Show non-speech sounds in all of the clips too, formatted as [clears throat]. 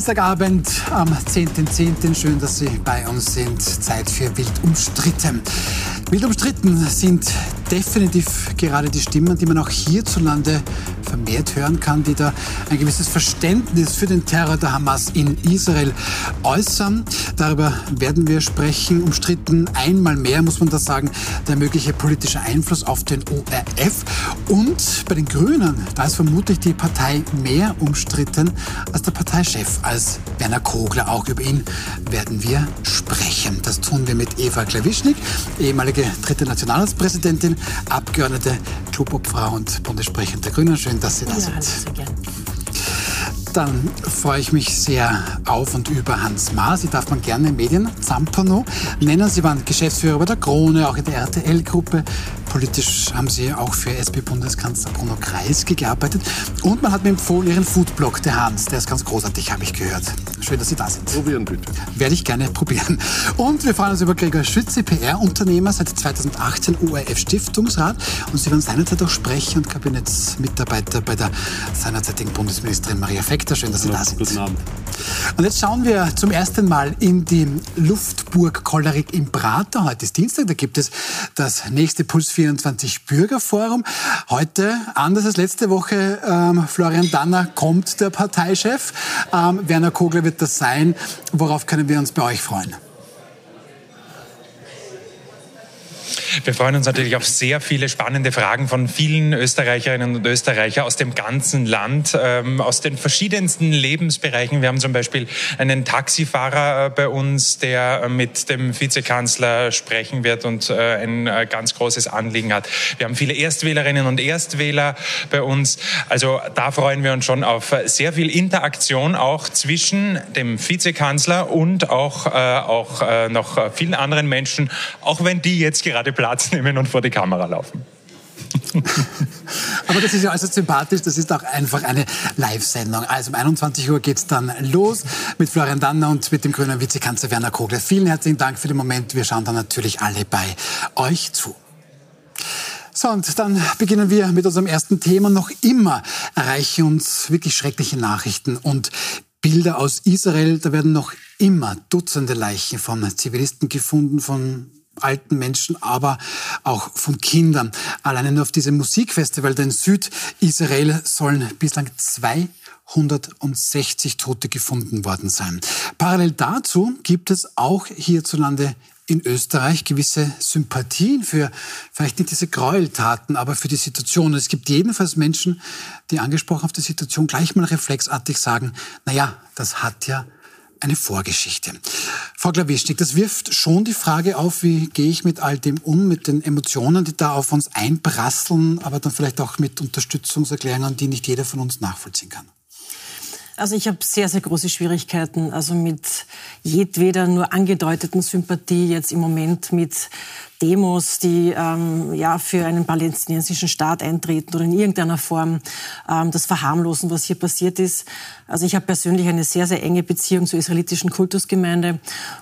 Dienstagabend am 10.10. .10. Schön, dass Sie bei uns sind. Zeit für Wild umstritten. Wild umstritten sind definitiv gerade die Stimmen, die man auch hierzulande vermehrt hören kann, die da ein gewisses Verständnis für den Terror der Hamas in Israel äußern. Darüber werden wir sprechen. Umstritten einmal mehr, muss man da sagen, der mögliche politische Einfluss auf den ORF. Und bei den Grünen, da ist vermutlich die Partei mehr umstritten als der Parteichef, als Werner Kogler. Auch über ihn werden wir sprechen. Das tun wir mit Eva Klawischnik, ehemalige dritte Nationalratspräsidentin, Abgeordnete, Klubobfrau und Bundessprecherin der Grünen. Schön, dass Sie da ja, sind. sehr gerne. Dann freue ich mich sehr auf und über Hans Maas. Sie darf man gerne Medien Zampano nennen. Sie waren Geschäftsführer bei der Krone, auch in der RTL-Gruppe, Politisch haben Sie auch für SP-Bundeskanzler Bruno Kreisky gearbeitet. Und man hat mir empfohlen, Ihren Foodblog, der Hans. Der ist ganz großartig, habe ich gehört. Schön, dass Sie da sind. Probieren bitte. Werde ich gerne probieren. Und wir freuen uns über Gregor Schütze, PR-Unternehmer, seit 2018 ORF-Stiftungsrat. Und Sie waren seinerzeit auch Sprecher und Kabinettsmitarbeiter bei der seinerzeitigen Bundesministerin Maria Fekter. Schön, dass Sie Hallo, da sind. Guten Abend. Und jetzt schauen wir zum ersten Mal in die Luftburg Kollerik im Prater. Heute ist Dienstag, da gibt es das nächste Puls 24 Bürgerforum. Heute, anders als letzte Woche, ähm, Florian Danner kommt der Parteichef. Ähm, Werner Kogler wird das sein. Worauf können wir uns bei euch freuen? Wir freuen uns natürlich auf sehr viele spannende Fragen von vielen Österreicherinnen und Österreichern aus dem ganzen Land, ähm, aus den verschiedensten Lebensbereichen. Wir haben zum Beispiel einen Taxifahrer äh, bei uns, der äh, mit dem Vizekanzler sprechen wird und äh, ein äh, ganz großes Anliegen hat. Wir haben viele Erstwählerinnen und Erstwähler bei uns. Also da freuen wir uns schon auf sehr viel Interaktion auch zwischen dem Vizekanzler und auch, auch noch vielen anderen Menschen, auch wenn die jetzt gerade Platz nehmen und vor die Kamera laufen. [laughs] Aber das ist ja also sympathisch, das ist auch einfach eine Live-Sendung. Also um 21 Uhr geht es dann los mit Florian Danner und mit dem grünen Vizekanzler Werner Kogler. Vielen herzlichen Dank für den Moment. Wir schauen dann natürlich alle bei euch zu. So, und dann beginnen wir mit unserem ersten Thema. Noch immer erreichen uns wirklich schreckliche Nachrichten und Bilder aus Israel. Da werden noch immer Dutzende Leichen von Zivilisten gefunden, von alten Menschen, aber auch von Kindern. Alleine nur auf diesem Musikfestival in Südisrael sollen bislang 260 Tote gefunden worden sein. Parallel dazu gibt es auch hierzulande in Österreich gewisse Sympathien für vielleicht nicht diese Gräueltaten, aber für die Situation. Es gibt jedenfalls Menschen, die angesprochen auf die Situation gleich mal reflexartig sagen, na ja, das hat ja eine Vorgeschichte. Frau Klawischnik, das wirft schon die Frage auf, wie gehe ich mit all dem um, mit den Emotionen, die da auf uns einprasseln, aber dann vielleicht auch mit Unterstützungserklärungen, die nicht jeder von uns nachvollziehen kann. Also ich habe sehr, sehr große Schwierigkeiten, also mit jedweder nur angedeuteten Sympathie jetzt im Moment mit Demos, die ähm, ja für einen palästinensischen Staat eintreten oder in irgendeiner Form ähm, das verharmlosen, was hier passiert ist. Also ich habe persönlich eine sehr, sehr enge Beziehung zur israelitischen Kultusgemeinde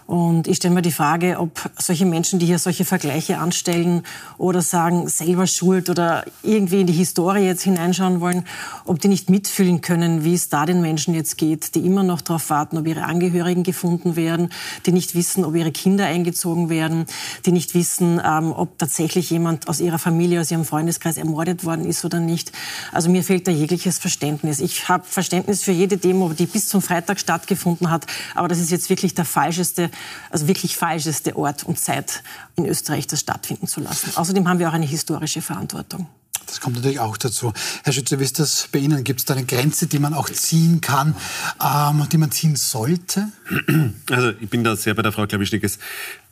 und ich stelle mir die Frage, ob solche Menschen, die hier solche Vergleiche anstellen oder sagen, selber schuld oder irgendwie in die Historie jetzt hineinschauen wollen, ob die nicht mitfühlen können, wie es da den Menschen jetzt geht, die immer noch darauf warten, ob ihre Angehörigen gefunden werden, die nicht wissen, ob ihre Kinder eingezogen werden, die nicht wissen, wissen, ähm, ob tatsächlich jemand aus ihrer Familie, aus ihrem Freundeskreis ermordet worden ist oder nicht. Also mir fehlt da jegliches Verständnis. Ich habe Verständnis für jede Demo, die bis zum Freitag stattgefunden hat, aber das ist jetzt wirklich der falscheste, also wirklich falscheste Ort und Zeit in Österreich, das stattfinden zu lassen. Außerdem haben wir auch eine historische Verantwortung. Das kommt natürlich auch dazu. Herr Schütze, wie ist das bei Ihnen? Gibt es da eine Grenze, die man auch ziehen kann, ähm, die man ziehen sollte? Also ich bin da sehr bei der Frau Klawischnik. Es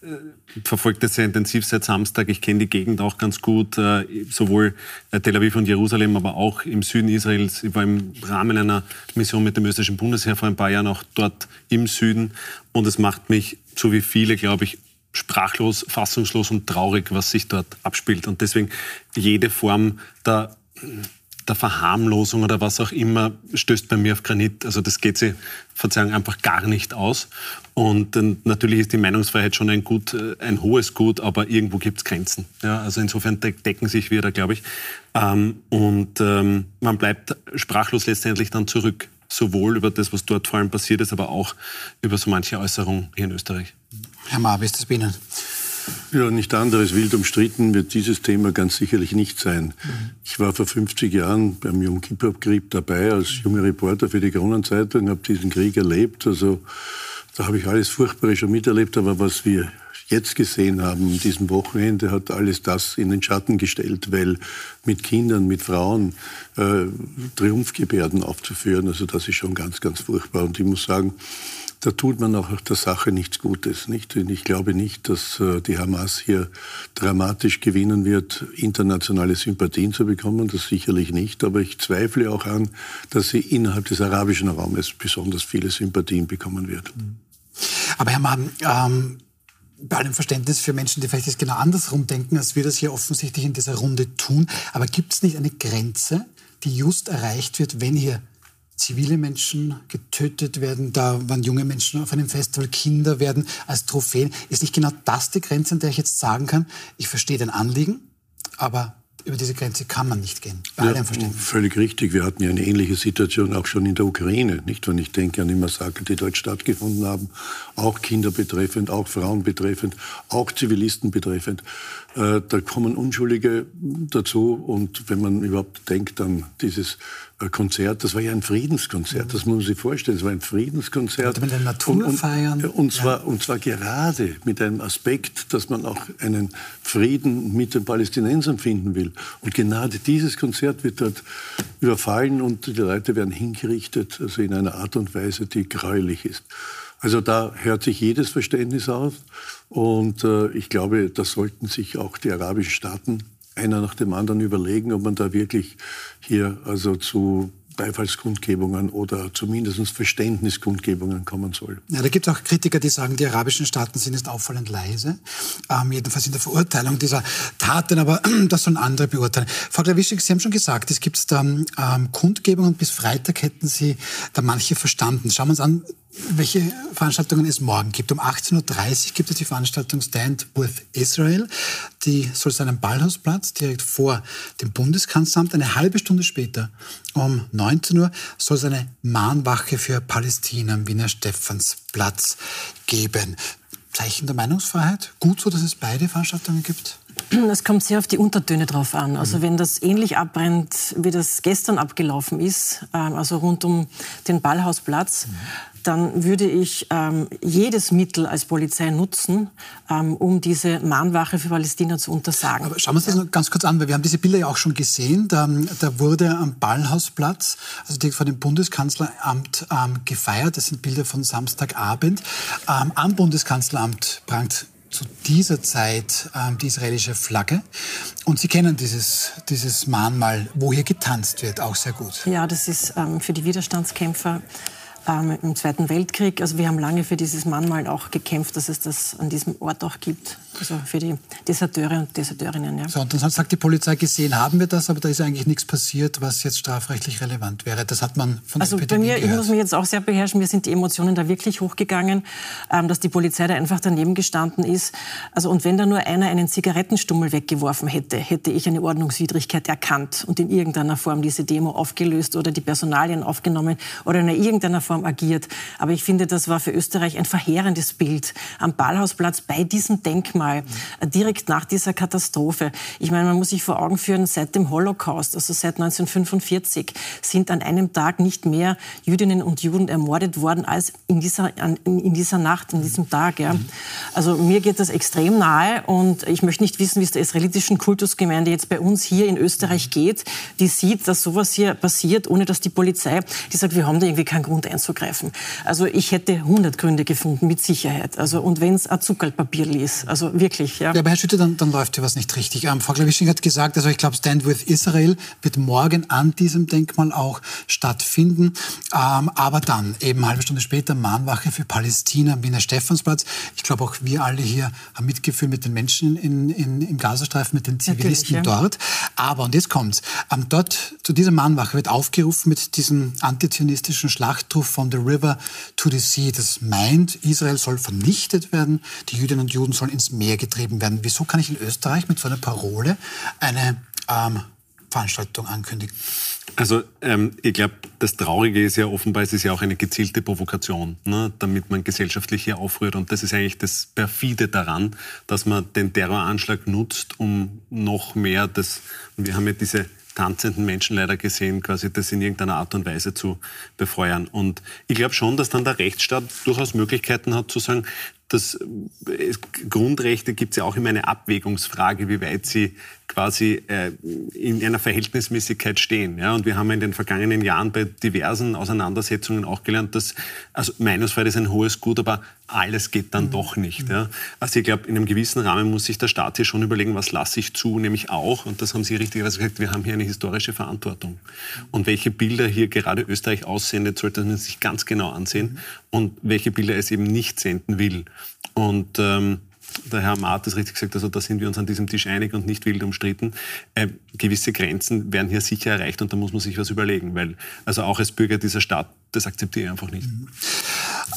äh, verfolgt das sehr intensiv seit Samstag. Ich kenne die Gegend auch ganz gut, äh, sowohl äh, Tel Aviv und Jerusalem, aber auch im Süden Israels. Ich war im Rahmen einer Mission mit dem österreichischen Bundesheer vor ein paar Jahren auch dort im Süden. Und es macht mich, so wie viele, glaube ich, sprachlos, fassungslos und traurig, was sich dort abspielt. Und deswegen jede Form der, der Verharmlosung oder was auch immer stößt bei mir auf Granit. Also das geht sie, Verzeihung, einfach gar nicht aus. Und natürlich ist die Meinungsfreiheit schon ein Gut, äh, ein hohes Gut, aber irgendwo gibt es Grenzen. Ja, also insofern decken sich wir da, glaube ich. Ähm, und ähm, man bleibt sprachlos letztendlich dann zurück. sowohl über das, was dort vor allem passiert ist, aber auch über so manche Äußerungen hier in Österreich. Herr Maab, ist das bei Ihnen? Ja, nicht anderes. Wild umstritten wird dieses Thema ganz sicherlich nicht sein. Ich war vor 50 Jahren beim Yom Kippur-Krieg dabei als junger Reporter für die Kronenzeitung, habe diesen Krieg erlebt. Also da habe ich alles Furchtbare schon miterlebt. Aber was wir jetzt gesehen haben, an diesem Wochenende, hat alles das in den Schatten gestellt, weil mit Kindern, mit Frauen äh, Triumphgebärden aufzuführen, also das ist schon ganz, ganz furchtbar. Und ich muss sagen, da tut man auch der Sache nichts Gutes. Nicht? Ich glaube nicht, dass äh, die Hamas hier dramatisch gewinnen wird, internationale Sympathien zu bekommen. Das sicherlich nicht. Aber ich zweifle auch an, dass sie innerhalb des arabischen Raumes besonders viele Sympathien bekommen wird. Aber Herr Mann, ähm, bei allem Verständnis für Menschen, die vielleicht jetzt genau andersrum denken, als wir das hier offensichtlich in dieser Runde tun. Aber gibt es nicht eine Grenze, die just erreicht wird, wenn hier zivile Menschen getötet werden, da waren junge Menschen auf einem Festival, Kinder werden als Trophäen. Ist nicht genau das die Grenze, an der ich jetzt sagen kann, ich verstehe den Anliegen, aber über diese Grenze kann man nicht gehen. Bei ja, völlig richtig. Wir hatten ja eine ähnliche Situation auch schon in der Ukraine. Nicht, wenn ich denke an die Massaker, die dort stattgefunden haben, auch Kinder betreffend, auch Frauen betreffend, auch Zivilisten betreffend. Äh, da kommen Unschuldige dazu. Und wenn man überhaupt denkt an dieses äh, Konzert, das war ja ein Friedenskonzert, das muss man sich vorstellen, es war ein Friedenskonzert. Mit der Natur und, feiern. Und zwar, ja. und zwar gerade mit einem Aspekt, dass man auch einen Frieden mit den Palästinensern finden will. Und gerade dieses Konzert wird dort überfallen und die Leute werden hingerichtet, also in einer Art und Weise, die gräulich ist. Also da hört sich jedes Verständnis auf. Und äh, ich glaube, das sollten sich auch die arabischen Staaten einer nach dem anderen überlegen, ob man da wirklich hier also zu Beifallskundgebungen oder zumindest Verständniskundgebungen kommen soll. Ja, da gibt es auch Kritiker, die sagen, die arabischen Staaten sind jetzt auffallend leise, ähm, jedenfalls in der Verurteilung dieser Taten, aber [clears throat] das sollen andere beurteilen. Frau Klawischik, Sie haben schon gesagt, es gibt da ähm, Kundgebungen, bis Freitag hätten Sie da manche verstanden. Schauen wir uns an, welche Veranstaltungen es morgen gibt. Um 18.30 Uhr gibt es die Veranstaltung Stand with Israel. Die soll sein am Ballhausplatz, direkt vor dem Bundeskanzleramt. Eine halbe Stunde später, um 19 Uhr, soll es eine Mahnwache für Palästina am Wiener Stephansplatz geben. Zeichen der Meinungsfreiheit. Gut so, dass es beide Veranstaltungen gibt? Es kommt sehr auf die Untertöne drauf an. Also wenn das ähnlich abbrennt, wie das gestern abgelaufen ist, ähm, also rund um den Ballhausplatz, dann würde ich ähm, jedes Mittel als Polizei nutzen, ähm, um diese Mahnwache für Palästina zu untersagen. Aber schauen wir uns das noch ganz kurz an, weil wir haben diese Bilder ja auch schon gesehen. Da, da wurde am Ballhausplatz, also direkt vor dem Bundeskanzleramt, ähm, gefeiert. Das sind Bilder von Samstagabend. Ähm, am Bundeskanzleramt prangt zu dieser Zeit ähm, die israelische Flagge. Und Sie kennen dieses, dieses Mahnmal, wo hier getanzt wird, auch sehr gut. Ja, das ist ähm, für die Widerstandskämpfer ähm, im Zweiten Weltkrieg. Also wir haben lange für dieses Mahnmal auch gekämpft, dass es das an diesem Ort auch gibt. Also für die Deserteure und Deserteurinnen. Ja. So, und dann sagt die Polizei, gesehen haben wir das, aber da ist eigentlich nichts passiert, was jetzt strafrechtlich relevant wäre. Das hat man von Also bei mir, gehört. ich muss mich jetzt auch sehr beherrschen, mir sind die Emotionen da wirklich hochgegangen, ähm, dass die Polizei da einfach daneben gestanden ist. Also und wenn da nur einer einen Zigarettenstummel weggeworfen hätte, hätte ich eine Ordnungswidrigkeit erkannt und in irgendeiner Form diese Demo aufgelöst oder die Personalien aufgenommen oder in irgendeiner Form agiert. Aber ich finde, das war für Österreich ein verheerendes Bild am Ballhausplatz bei diesem Denkmal Mal, direkt nach dieser Katastrophe. Ich meine, man muss sich vor Augen führen, seit dem Holocaust, also seit 1945, sind an einem Tag nicht mehr Jüdinnen und Juden ermordet worden als in dieser, in dieser Nacht, in diesem Tag. Ja. Also mir geht das extrem nahe und ich möchte nicht wissen, wie es der israelitischen Kultusgemeinde jetzt bei uns hier in Österreich geht, die sieht, dass sowas hier passiert, ohne dass die Polizei, die sagt, wir haben da irgendwie keinen Grund einzugreifen. Also ich hätte 100 Gründe gefunden, mit Sicherheit. Also, und wenn es ein Zuckerpapier ließ. Also wirklich. Ja, ja aber Herr Schütte, dann, dann läuft hier was nicht richtig. Ähm, Frau Klawisching hat gesagt, also ich glaube, Stand with Israel wird morgen an diesem Denkmal auch stattfinden. Ähm, aber dann, eben eine halbe Stunde später, Mahnwache für Palästina am Wiener Stephansplatz. Ich glaube, auch wir alle hier haben Mitgefühl mit den Menschen in, in, im Gazastreifen, mit den Zivilisten ja. dort. Aber, und jetzt kommt's, ähm, dort zu dieser Mahnwache wird aufgerufen mit diesem antizionistischen Schlachtruf von the river to the sea. Das meint, Israel soll vernichtet werden, die Jüdinnen und Juden sollen ins Meer mehr getrieben werden. Wieso kann ich in Österreich mit so einer Parole eine ähm, Veranstaltung ankündigen? Also ähm, ich glaube, das Traurige ist ja offenbar, es ist ja auch eine gezielte Provokation, ne, damit man gesellschaftlich hier aufrührt. Und das ist eigentlich das Perfide daran, dass man den Terroranschlag nutzt, um noch mehr das, wir haben ja diese tanzenden Menschen leider gesehen, quasi das in irgendeiner Art und Weise zu befeuern. Und ich glaube schon, dass dann der Rechtsstaat durchaus Möglichkeiten hat zu sagen, dass äh, Grundrechte gibt es ja auch immer eine Abwägungsfrage, wie weit sie quasi äh, in einer Verhältnismäßigkeit stehen. Ja? Und wir haben in den vergangenen Jahren bei diversen Auseinandersetzungen auch gelernt, dass also Meinungsfreiheit ist ein hohes Gut, aber alles geht dann mhm. doch nicht. Ja? Also ich glaube, in einem gewissen Rahmen muss sich der Staat hier schon überlegen, was lasse ich zu, nämlich auch, und das haben Sie richtigerweise gesagt, wir haben hier eine historische Verantwortung. Und welche Bilder hier gerade Österreich aussendet, sollte man sich ganz genau ansehen mhm. und welche Bilder es eben nicht senden will. Und ähm, der Herr Maat hat richtig gesagt, also da sind wir uns an diesem Tisch einig und nicht wild umstritten. Äh, gewisse Grenzen werden hier sicher erreicht und da muss man sich was überlegen, weil also auch als Bürger dieser Stadt, das akzeptiere ich einfach nicht. Mhm.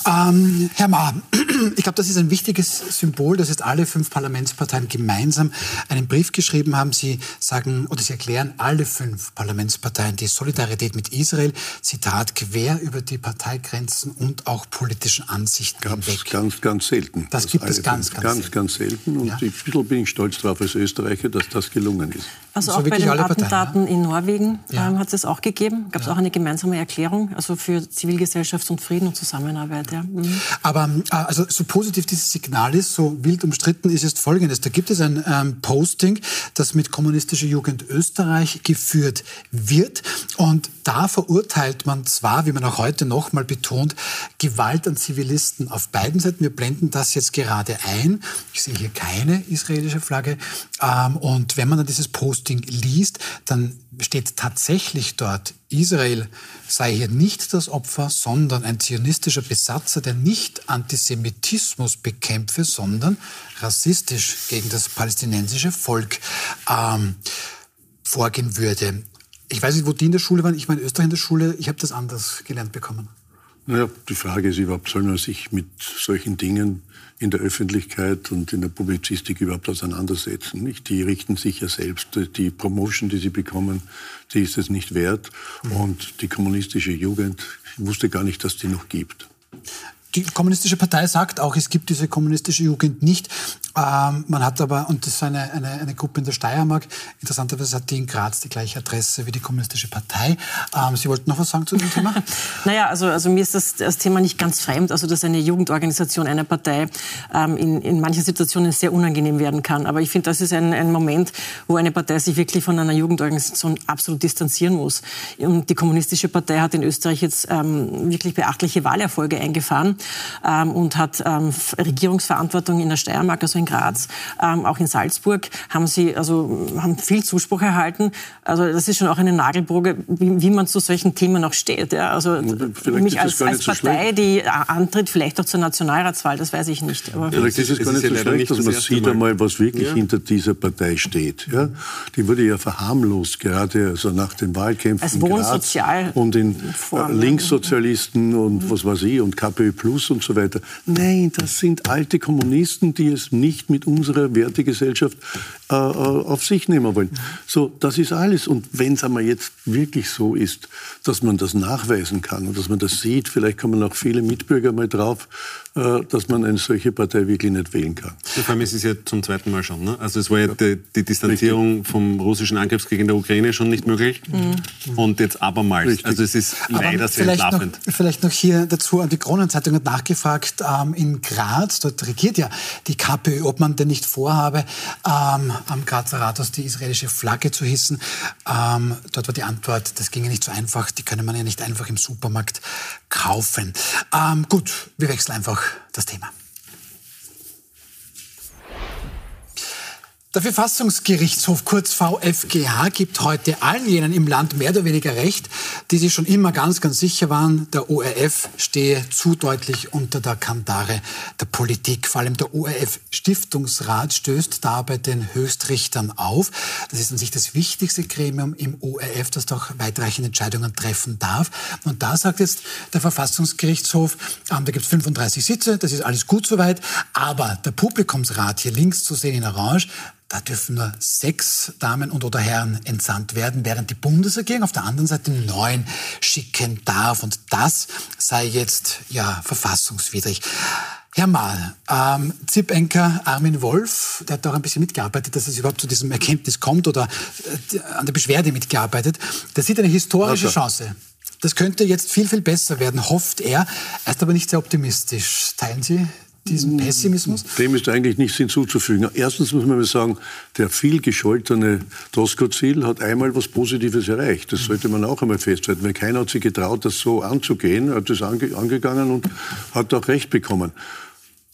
Ähm, Herr Ma, [clears throat] ich glaube, das ist ein wichtiges Symbol, dass jetzt alle fünf Parlamentsparteien gemeinsam einen Brief geschrieben haben. Sie sagen oder sie erklären alle fünf Parlamentsparteien die Solidarität mit Israel, Zitat, quer über die Parteigrenzen und auch politischen Ansichten Gab's hinweg. Ganz, ganz selten. Das, das gibt es ganz, ganz, ganz, selten. ganz selten. Und ja. ein bisschen bin ich stolz darauf als Österreicher, dass das gelungen ist. Also so auch bei den Attentaten Parteien, ja? in Norwegen ja. ähm, hat es das auch gegeben. Gab es auch eine gemeinsame Erklärung, also für Zivilgesellschaft und Frieden und Zusammenarbeit. Ja. Mhm. Aber äh, also so positiv dieses Signal ist, so wild umstritten ist es Folgendes. Da gibt es ein ähm, Posting, das mit kommunistischer Jugend Österreich geführt wird. Und da verurteilt man zwar, wie man auch heute nochmal betont, Gewalt an Zivilisten auf beiden Seiten. Wir blenden das jetzt gerade ein. Ich sehe hier keine israelische Flagge. Ähm, und wenn man dann dieses Posting liest, dann steht tatsächlich dort, Israel sei hier nicht das Opfer, sondern ein zionistischer Besatzer, der nicht Antisemitismus bekämpfe, sondern rassistisch gegen das palästinensische Volk ähm, vorgehen würde. Ich weiß nicht, wo die in der Schule waren. Ich in Österreich in der Schule. Ich habe das anders gelernt bekommen. Naja, die Frage ist überhaupt, soll man sich mit solchen Dingen in der Öffentlichkeit und in der Publizistik überhaupt auseinandersetzen. Nicht? Die richten sich ja selbst. Die Promotion, die sie bekommen, die ist es nicht wert. Mhm. Und die kommunistische Jugend, wusste gar nicht, dass die noch gibt. Die Kommunistische Partei sagt auch, es gibt diese kommunistische Jugend nicht. Ähm, man hat aber, und das ist eine, eine, eine Gruppe in der Steiermark, interessanterweise hat die in Graz die gleiche Adresse wie die Kommunistische Partei. Ähm, Sie wollten noch was sagen zu dem Thema? [laughs] naja, also, also mir ist das, das Thema nicht ganz fremd, also dass eine Jugendorganisation einer Partei ähm, in, in manchen Situationen sehr unangenehm werden kann. Aber ich finde, das ist ein, ein Moment, wo eine Partei sich wirklich von einer Jugendorganisation absolut distanzieren muss. Und die Kommunistische Partei hat in Österreich jetzt ähm, wirklich beachtliche Wahlerfolge eingefahren ähm, und hat ähm, Regierungsverantwortung in der Steiermark, also in Graz, ähm, auch in Salzburg, haben sie also haben viel Zuspruch erhalten. Also das ist schon auch eine Nagelprobe, wie, wie man zu solchen Themen auch steht. Ja. Also mich als, als Partei, die antritt, vielleicht auch zur Nationalratswahl, das weiß ich nicht. Aber vielleicht ist es gar nicht so schlecht, dass man sieht einmal, was wirklich ja. hinter dieser Partei steht. Ja? Die wurde ja verharmlost, gerade also nach den Wahlkämpfen als Wohnsozial und in Form, Linkssozialisten und mhm. was weiß ich und KPÖ Plus und so weiter. Nein, das sind alte Kommunisten, die es nicht mit unserer Wertegesellschaft äh, äh, auf sich nehmen wollen. So, das ist alles. Und wenn es einmal jetzt wirklich so ist, dass man das nachweisen kann und dass man das sieht, vielleicht kommen auch viele Mitbürger mal drauf, äh, dass man eine solche Partei wirklich nicht wählen kann. Ja, vor allem ist es ja zum zweiten Mal schon. Ne? Also es war ja die, die Distanzierung Richtig. vom russischen Angriffskrieg in der Ukraine schon nicht möglich mhm. und jetzt abermals. Richtig. Also es ist Aber leider sehr vielleicht entlarvend. Noch, vielleicht noch hier dazu, die Kronenzeitung hat nachgefragt, ähm, in Graz, dort regiert ja die KPÖ, ob man denn nicht vorhabe, ähm, am Grazer Rathaus die israelische Flagge zu hissen. Ähm, dort war die Antwort, das ginge nicht so einfach, die könne man ja nicht einfach im Supermarkt kaufen. Ähm, gut, wir wechseln einfach das Thema. Der Verfassungsgerichtshof, kurz VfGH, gibt heute allen jenen im Land mehr oder weniger recht, die sich schon immer ganz, ganz sicher waren, der ORF stehe zu deutlich unter der Kandare der Politik. Vor allem der ORF-Stiftungsrat stößt da bei den Höchstrichtern auf. Das ist an sich das wichtigste Gremium im ORF, das doch weitreichende Entscheidungen treffen darf. Und da sagt jetzt der Verfassungsgerichtshof, ähm, da gibt es 35 Sitze, das ist alles gut soweit, aber der Publikumsrat hier links zu sehen in Orange, da dürfen nur sechs Damen und oder Herren entsandt werden, während die Bundesregierung auf der anderen Seite neun schicken darf. Und das sei jetzt ja verfassungswidrig. Herr Mahl, ähm, ZIP-Enker Armin Wolf, der hat auch ein bisschen mitgearbeitet, dass es überhaupt zu diesem Erkenntnis kommt oder äh, an der Beschwerde mitgearbeitet. Der sieht eine historische also. Chance. Das könnte jetzt viel, viel besser werden, hofft er. Er ist aber nicht sehr optimistisch. Teilen Sie diesen Pessimismus? Dem ist eigentlich nichts hinzuzufügen. Erstens muss man mal sagen, der viel gescholtene Tosco-Ziel hat einmal was Positives erreicht. Das sollte man auch einmal festhalten, weil keiner hat sich getraut, das so anzugehen, hat das ange angegangen und hat auch recht bekommen.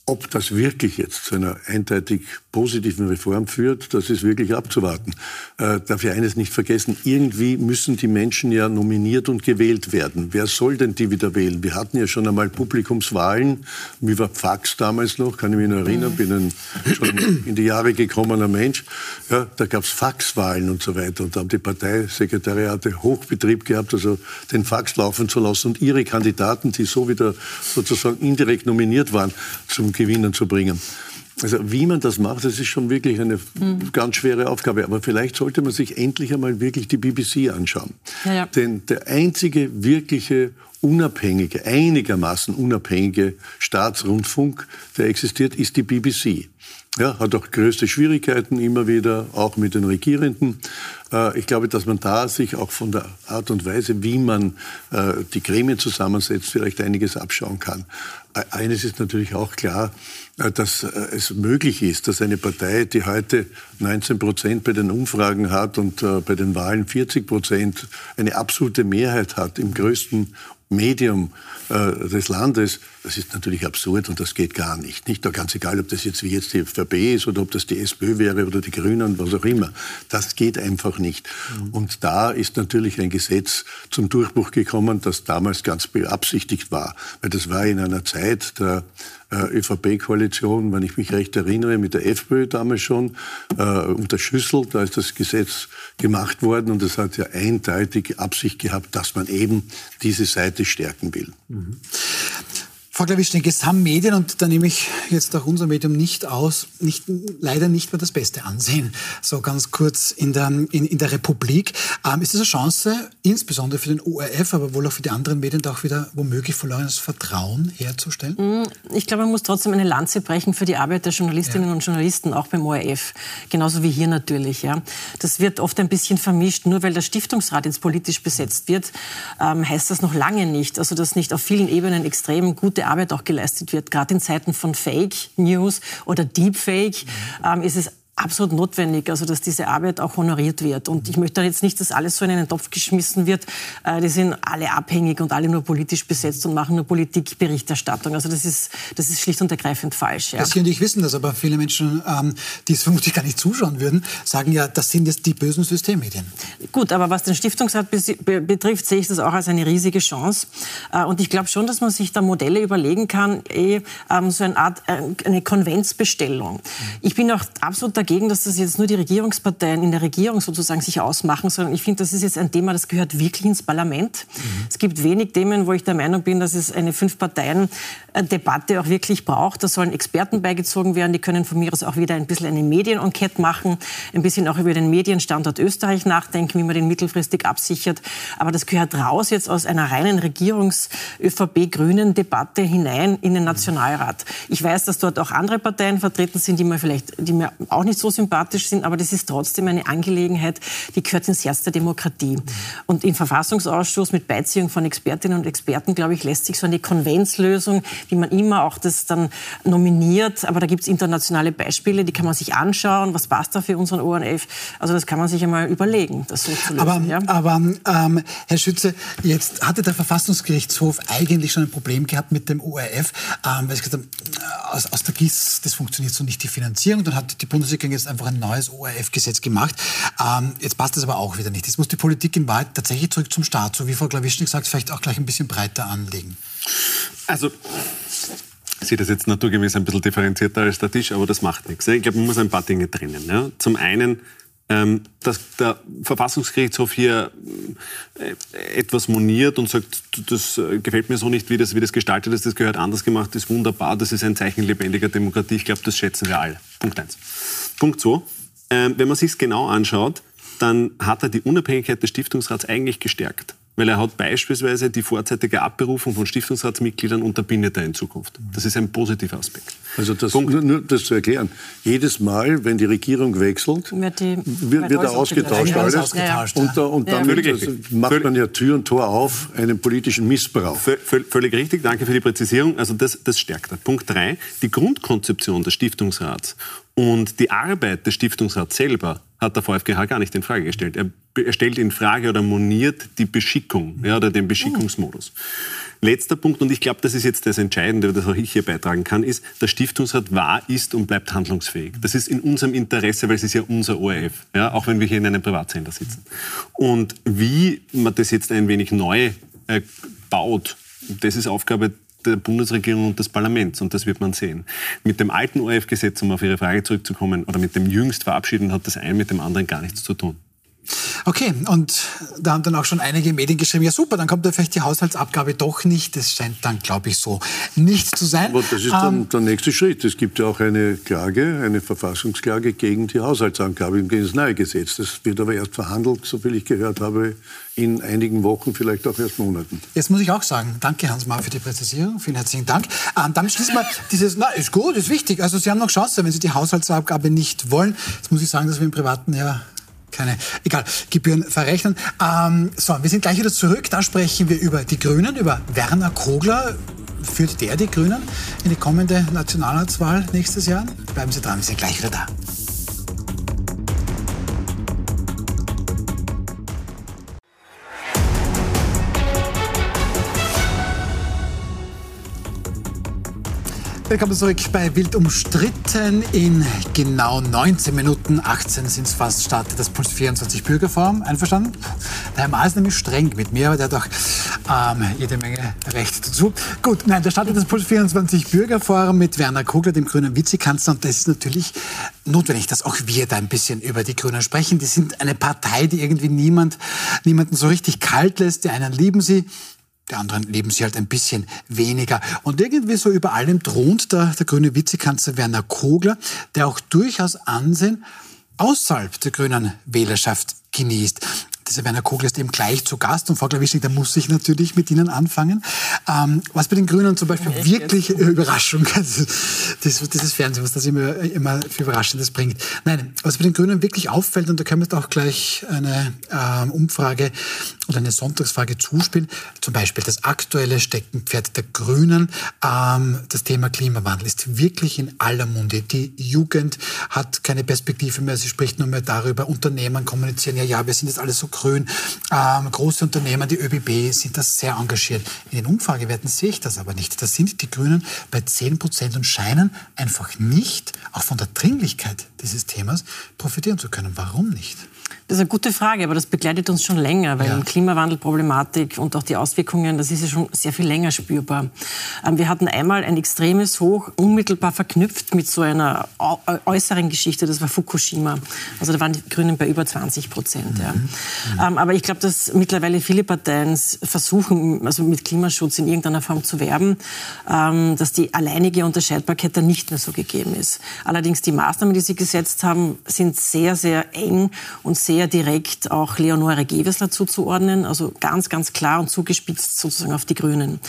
Ob das wirklich jetzt zu einer eindeutig positiven Reform führt, das ist wirklich abzuwarten. Äh, darf ich eines nicht vergessen, irgendwie müssen die Menschen ja nominiert und gewählt werden. Wer soll denn die wieder wählen? Wir hatten ja schon einmal Publikumswahlen, wie war Fax damals noch, kann ich mich noch erinnern, bin ein schon in die Jahre gekommener Mensch. Ja, da gab es Faxwahlen und so weiter und da haben die Parteisekretariate Hochbetrieb gehabt, also den Fax laufen zu lassen und ihre Kandidaten, die so wieder sozusagen indirekt nominiert waren, zum Gewinnen zu bringen. Also wie man das macht, das ist schon wirklich eine mhm. ganz schwere Aufgabe. Aber vielleicht sollte man sich endlich einmal wirklich die BBC anschauen. Ja, ja. Denn der einzige wirkliche unabhängige, einigermaßen unabhängige Staatsrundfunk, der existiert, ist die BBC. Ja, hat auch größte Schwierigkeiten immer wieder, auch mit den Regierenden. Äh, ich glaube, dass man da sich auch von der Art und Weise, wie man äh, die Gremien zusammensetzt, vielleicht einiges abschauen kann. Äh, eines ist natürlich auch klar, dass es möglich ist, dass eine Partei, die heute 19 Prozent bei den Umfragen hat und bei den Wahlen 40 Prozent eine absolute Mehrheit hat im größten Medium des Landes, das ist natürlich absurd und das geht gar nicht. Nicht da ganz egal, ob das jetzt wie jetzt die ÖVP ist oder ob das die SPÖ wäre oder die Grünen, was auch immer. Das geht einfach nicht. Mhm. Und da ist natürlich ein Gesetz zum Durchbruch gekommen, das damals ganz beabsichtigt war. Weil das war in einer Zeit der äh, ÖVP-Koalition, wenn ich mich recht erinnere, mit der FPÖ damals schon, äh, unter Schüssel, da ist das Gesetz gemacht worden und es hat ja eindeutig Absicht gehabt, dass man eben diese Seite stärken will. Mhm. Frau Klawischnik, es haben Medien, und da nehme ich jetzt auch unser Medium nicht aus, nicht, leider nicht mehr das beste Ansehen. So ganz kurz in der, in, in der Republik. Ähm, ist das eine Chance, insbesondere für den ORF, aber wohl auch für die anderen Medien, da auch wieder womöglich verlorenes Vertrauen herzustellen? Mm, ich glaube, man muss trotzdem eine Lanze brechen für die Arbeit der Journalistinnen ja. und Journalisten, auch beim ORF. Genauso wie hier natürlich. Ja. Das wird oft ein bisschen vermischt. Nur weil der Stiftungsrat jetzt politisch besetzt wird, ähm, heißt das noch lange nicht. Also, dass nicht auf vielen Ebenen extrem gute Arbeit auch geleistet wird. Gerade in Zeiten von Fake News oder Deepfake ähm, ist es absolut notwendig, also dass diese Arbeit auch honoriert wird. Und ich möchte jetzt nicht, dass alles so in einen Topf geschmissen wird. Äh, die sind alle abhängig und alle nur politisch besetzt und machen nur Politikberichterstattung. Also das ist, das ist schlicht und ergreifend falsch. Ja. Sie und ich wissen das, aber viele Menschen, ähm, die es vermutlich gar nicht zuschauen würden, sagen ja, das sind jetzt die bösen Systemmedien. Gut, aber was den Stiftungsrat betrifft, sehe ich das auch als eine riesige Chance. Äh, und ich glaube schon, dass man sich da Modelle überlegen kann, eh, ähm, so eine Art, äh, eine Konventsbestellung. Ich bin auch absolut dagegen, dass das jetzt nur die Regierungsparteien in der Regierung sozusagen sich ausmachen, sondern ich finde, das ist jetzt ein Thema, das gehört wirklich ins Parlament. Mhm. Es gibt wenig Themen, wo ich der Meinung bin, dass es eine Fünf-Parteien-Debatte auch wirklich braucht. Da sollen Experten beigezogen werden, die können von mir aus auch wieder ein bisschen eine Medienenquete machen, ein bisschen auch über den Medienstandort Österreich nachdenken, wie man den mittelfristig absichert. Aber das gehört raus jetzt aus einer reinen Regierungs-ÖVP-Grünen-Debatte hinein in den Nationalrat. Ich weiß, dass dort auch andere Parteien vertreten sind, die mir vielleicht, die mir auch nicht nicht so sympathisch sind, aber das ist trotzdem eine Angelegenheit, die gehört ins Herz der Demokratie. Und im Verfassungsausschuss mit Beiziehung von Expertinnen und Experten, glaube ich, lässt sich so eine Konventslösung, wie man immer auch das dann nominiert, aber da gibt es internationale Beispiele, die kann man sich anschauen, was passt da für unseren ORF. Also das kann man sich einmal überlegen, das so zu lösen. Aber, ja? aber ähm, Herr Schütze, jetzt hatte der Verfassungsgerichtshof eigentlich schon ein Problem gehabt mit dem ORF, ähm, weil sie gesagt haben, äh, aus, aus der GIS, das funktioniert so nicht, die Finanzierung. Dann hat die Bundesregierung Bundesregierung jetzt einfach ein neues ORF-Gesetz gemacht. Ähm, jetzt passt das aber auch wieder nicht. Jetzt muss die Politik in Wahrheit tatsächlich zurück zum Staat, so wie Frau Klawischnik sagt, vielleicht auch gleich ein bisschen breiter anlegen. Also ich sehe das jetzt naturgemäß ein bisschen differenzierter als der Tisch, aber das macht nichts. Ich glaube, man muss ein paar Dinge trennen. Ja. Zum einen, ähm, dass der Verfassungsgerichtshof hier äh, etwas moniert und sagt, das äh, gefällt mir so nicht, wie das, wie das gestaltet ist, das gehört anders gemacht, ist wunderbar, das ist ein Zeichen lebendiger Demokratie. Ich glaube, das schätzen wir alle. Punkt eins. Punkt zwei. ähm, wenn man sich es genau anschaut, dann hat er die Unabhängigkeit des Stiftungsrats eigentlich gestärkt weil er hat beispielsweise die vorzeitige Abberufung von Stiftungsratsmitgliedern unterbindet er in Zukunft. Das ist ein positiver Aspekt. Also das, nur, nur das zu erklären. Jedes Mal, wenn die Regierung wechselt, wird, die, wird, wird er ausgetauscht alles. Ausgetauscht, und, und dann ja. also, macht man ja Tür und Tor auf einen politischen Missbrauch. Völlig richtig, danke für die Präzisierung. Also das, das stärkt er. Punkt drei, die Grundkonzeption des Stiftungsrats und die Arbeit des Stiftungsrats selber hat der VfGH gar nicht in Frage gestellt. Er, er stellt in Frage oder moniert die Beschickung ja, oder den Beschickungsmodus. Letzter Punkt, und ich glaube, das ist jetzt das Entscheidende, das auch ich hier beitragen kann, ist, der Stiftungsrat war, ist und bleibt handlungsfähig. Das ist in unserem Interesse, weil es ist ja unser ORF, ja, auch wenn wir hier in einem Privatsender sitzen. Und wie man das jetzt ein wenig neu äh, baut, das ist Aufgabe der Bundesregierung und des Parlaments und das wird man sehen. Mit dem alten ORF-Gesetz, um auf Ihre Frage zurückzukommen, oder mit dem jüngst verabschiedeten, hat das eine mit dem anderen gar nichts zu tun. Okay, und da haben dann auch schon einige Medien geschrieben, ja super, dann kommt ja vielleicht die Haushaltsabgabe doch nicht. Das scheint dann, glaube ich, so nicht zu sein. Aber das ist dann ähm, der nächste Schritt. Es gibt ja auch eine Klage, eine Verfassungsklage gegen die Haushaltsabgabe, gegen das neue Gesetz. Das wird aber erst verhandelt, soviel ich gehört habe, in einigen Wochen, vielleicht auch erst Monaten. Jetzt muss ich auch sagen, danke Hans-Mar für die Präzisierung. Vielen herzlichen Dank. Ähm, damit schließen wir dieses, na, ist gut, ist wichtig. Also Sie haben noch Chance, wenn Sie die Haushaltsabgabe nicht wollen. Jetzt muss ich sagen, dass wir im Privaten ja keine, egal, Gebühren verrechnen. Ähm, so, wir sind gleich wieder zurück. Da sprechen wir über die Grünen, über Werner Kogler. Führt der die Grünen in die kommende Nationalratswahl nächstes Jahr? Bleiben Sie dran, wir sind gleich wieder da. Willkommen zurück bei Wild umstritten. In genau 19 Minuten, 18 sind es fast, startet das Puls 24 Bürgerforum. Einverstanden? Der Herr Maas ist nämlich streng mit mir, aber der hat auch ähm, jede Menge Recht dazu. Gut, nein, da startet das Puls 24 Bürgerforum mit Werner Kugler, dem grünen Vizekanzler. Und das ist natürlich notwendig, dass auch wir da ein bisschen über die Grünen sprechen. Die sind eine Partei, die irgendwie niemand, niemanden so richtig kalt lässt. Die einen lieben sie, die anderen leben sie halt ein bisschen weniger. Und irgendwie so über allem thront der, der grüne Vizekanzler Werner Kogler, der auch durchaus Ansehen außerhalb der grünen Wählerschaft genießt dieser Werner Kogler ist eben gleich zu Gast und Frau Klawischnik, da muss ich natürlich mit Ihnen anfangen. Ähm, was bei den Grünen zum Beispiel ja, wirklich äh, Überraschung, [laughs] das, das, dieses Fernsehen, was das immer, immer für Überraschendes bringt. Nein, was bei den Grünen wirklich auffällt, und da können wir jetzt auch gleich eine ähm, Umfrage oder eine Sonntagsfrage zuspielen, zum Beispiel das aktuelle Steckenpferd der Grünen, ähm, das Thema Klimawandel ist wirklich in aller Munde. Die Jugend hat keine Perspektive mehr, sie spricht nur mehr darüber, Unternehmen kommunizieren, ja, ja, wir sind jetzt alles so Grün, ähm, große Unternehmen, die ÖBB, sind da sehr engagiert. In den Umfragewerten sehe ich das aber nicht. Da sind die Grünen bei 10 Prozent und scheinen einfach nicht, auch von der Dringlichkeit dieses Themas, profitieren zu können. Warum nicht? Das ist eine gute Frage, aber das begleitet uns schon länger, weil ja. Klimawandelproblematik und auch die Auswirkungen, das ist ja schon sehr viel länger spürbar. Ähm, wir hatten einmal ein extremes Hoch, unmittelbar verknüpft mit so einer äußeren Geschichte, das war Fukushima. Also da waren die Grünen bei über 20 Prozent. Ja. Mhm. mhm. Aber ich glaube, dass mittlerweile viele Parteien versuchen, also mit Klimaschutz in irgendeiner Form zu werben, ähm, dass die alleinige Unterscheidbarkeit dann nicht mehr so gegeben ist. Allerdings die Maßnahmen, die sie gesetzt haben, sind sehr, sehr eng und sehr sehr direkt auch Leonore Gewessler zuzuordnen, also ganz, ganz klar und zugespitzt sozusagen auf die Grünen.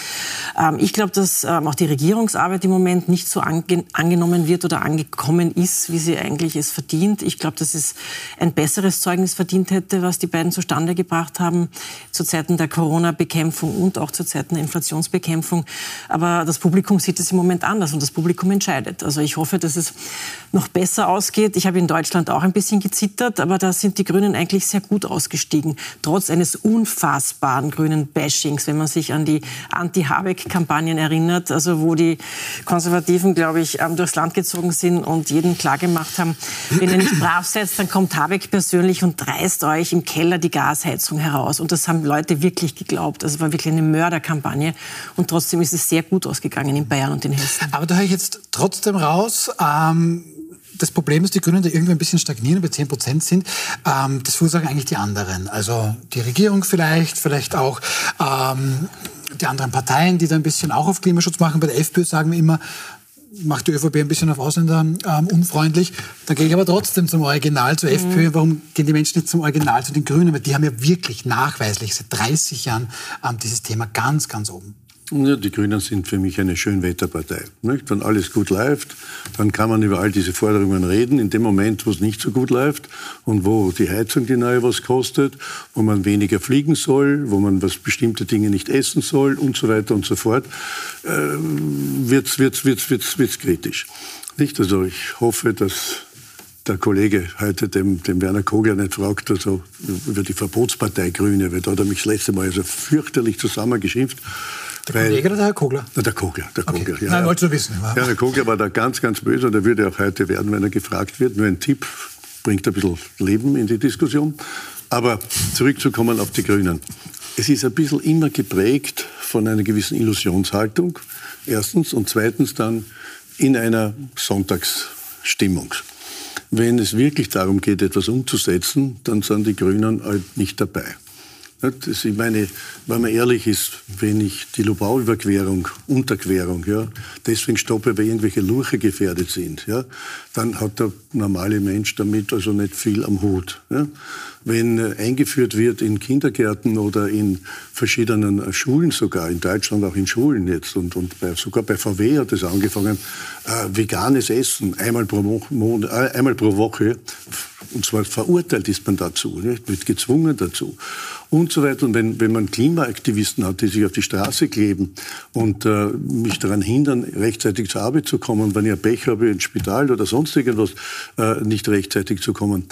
Ähm, ich glaube, dass ähm, auch die Regierungsarbeit im Moment nicht so ange angenommen wird oder angekommen ist, wie sie eigentlich es verdient. Ich glaube, dass es ein besseres Zeugnis verdient hätte, was die beiden zustande gebracht haben, zu Zeiten der Corona-Bekämpfung und auch zu Zeiten der Inflationsbekämpfung. Aber das Publikum sieht es im Moment anders und das Publikum entscheidet. Also ich hoffe, dass es noch besser ausgeht. Ich habe in Deutschland auch ein bisschen gezittert, aber da sind die Grünen eigentlich sehr gut ausgestiegen, trotz eines unfassbaren grünen Bashings, wenn man sich an die Anti-Habeck-Kampagnen erinnert, also wo die Konservativen, glaube ich, ähm, durchs Land gezogen sind und jeden klar gemacht haben, wenn ihr nicht brav seid, dann kommt Habeck persönlich und reißt euch im Keller die Gasheizung heraus. Und das haben Leute wirklich geglaubt. Also es war wirklich eine Mörderkampagne. Und trotzdem ist es sehr gut ausgegangen in Bayern und in Hessen. Aber da höre ich jetzt trotzdem raus, ähm das Problem ist, die Grünen da irgendwie ein bisschen stagnieren, bei 10 Prozent sind. Ähm, das verursachen eigentlich die anderen. Also die Regierung vielleicht, vielleicht auch ähm, die anderen Parteien, die da ein bisschen auch auf Klimaschutz machen. Bei der FPÖ sagen wir immer, macht die ÖVP ein bisschen auf Ausländer ähm, unfreundlich. Da gehe ich aber trotzdem zum Original, zur mhm. FPÖ. Warum gehen die Menschen nicht zum Original, zu den Grünen? Weil die haben ja wirklich nachweislich seit 30 Jahren ähm, dieses Thema ganz, ganz oben. Ja, die Grünen sind für mich eine Schönwetterpartei. Nicht? Wenn alles gut läuft, dann kann man über all diese Forderungen reden. In dem Moment, wo es nicht so gut läuft und wo die Heizung die neue was kostet, wo man weniger fliegen soll, wo man was bestimmte Dinge nicht essen soll und so weiter und so fort, äh, wird's wird's wird's wird's wird's kritisch. Nicht? Also ich hoffe, dass der Kollege heute dem, dem Werner Kogler nicht fragt, also über die Verbotspartei Grüne, weil da hat er mich das letzte Mal also fürchterlich zusammengeschimpft. Der Weil, Kollege oder der Herr Kogler? Na, der Kogler. Der Kogler okay. ja, Nein, wolltest du wissen. Ja, der Kogler war da ganz, ganz böse und er würde auch heute werden, wenn er gefragt wird. Nur ein Tipp, bringt ein bisschen Leben in die Diskussion. Aber zurückzukommen auf die Grünen. Es ist ein bisschen immer geprägt von einer gewissen Illusionshaltung, erstens, und zweitens dann in einer Sonntagsstimmung. Wenn es wirklich darum geht, etwas umzusetzen, dann sind die Grünen halt nicht dabei. Ich meine, wenn man ehrlich ist, wenn ich die Lubau-Überquerung, Unterquerung, ja, deswegen stoppe, weil irgendwelche Lurche gefährdet sind, ja, dann hat der normale Mensch damit also nicht viel am Hut. Ja. Wenn äh, eingeführt wird in Kindergärten oder in verschiedenen äh, Schulen sogar, in Deutschland auch in Schulen jetzt und, und bei, sogar bei VW hat es angefangen, äh, veganes Essen einmal pro, Mo äh, einmal pro Woche, und zwar verurteilt ist man dazu, nicht? wird gezwungen dazu und so weiter. Und wenn, wenn man Klimaaktivisten hat, die sich auf die Straße kleben und äh, mich daran hindern, rechtzeitig zur Arbeit zu kommen, wenn ich ein Pech habe ins Spital oder sonst irgendwas, äh, nicht rechtzeitig zu kommen,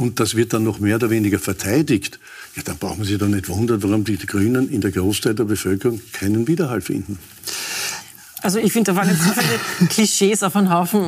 und das wird dann noch mehr oder weniger verteidigt, ja, dann braucht man sich doch nicht wundern, warum die Grünen in der Großteil der Bevölkerung keinen Widerhall finden. Also ich finde, da waren jetzt so viele [laughs] Klischees auf einen Haufen.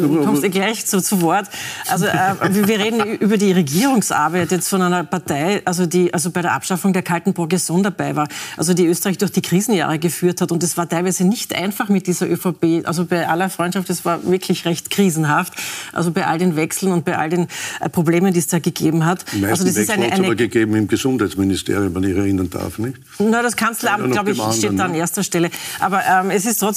Du kommst du gleich zu, zu Wort. Also äh, wir reden über die Regierungsarbeit jetzt von einer Partei, also die also bei der Abschaffung der kalten Progression dabei war, also die Österreich durch die Krisenjahre geführt hat. Und es war teilweise nicht einfach mit dieser ÖVP. Also bei aller Freundschaft, es war wirklich recht krisenhaft. Also bei all den Wechseln und bei all den äh, Problemen, die es da gegeben hat. Die meisten also das Wechsel ist eine, eine aber gegeben im Gesundheitsministerium, wenn ich erinnern darf, nicht? Na, das Kanzleramt, glaube ich, steht da an ne? erster Stelle. Aber ähm, es ist trotzdem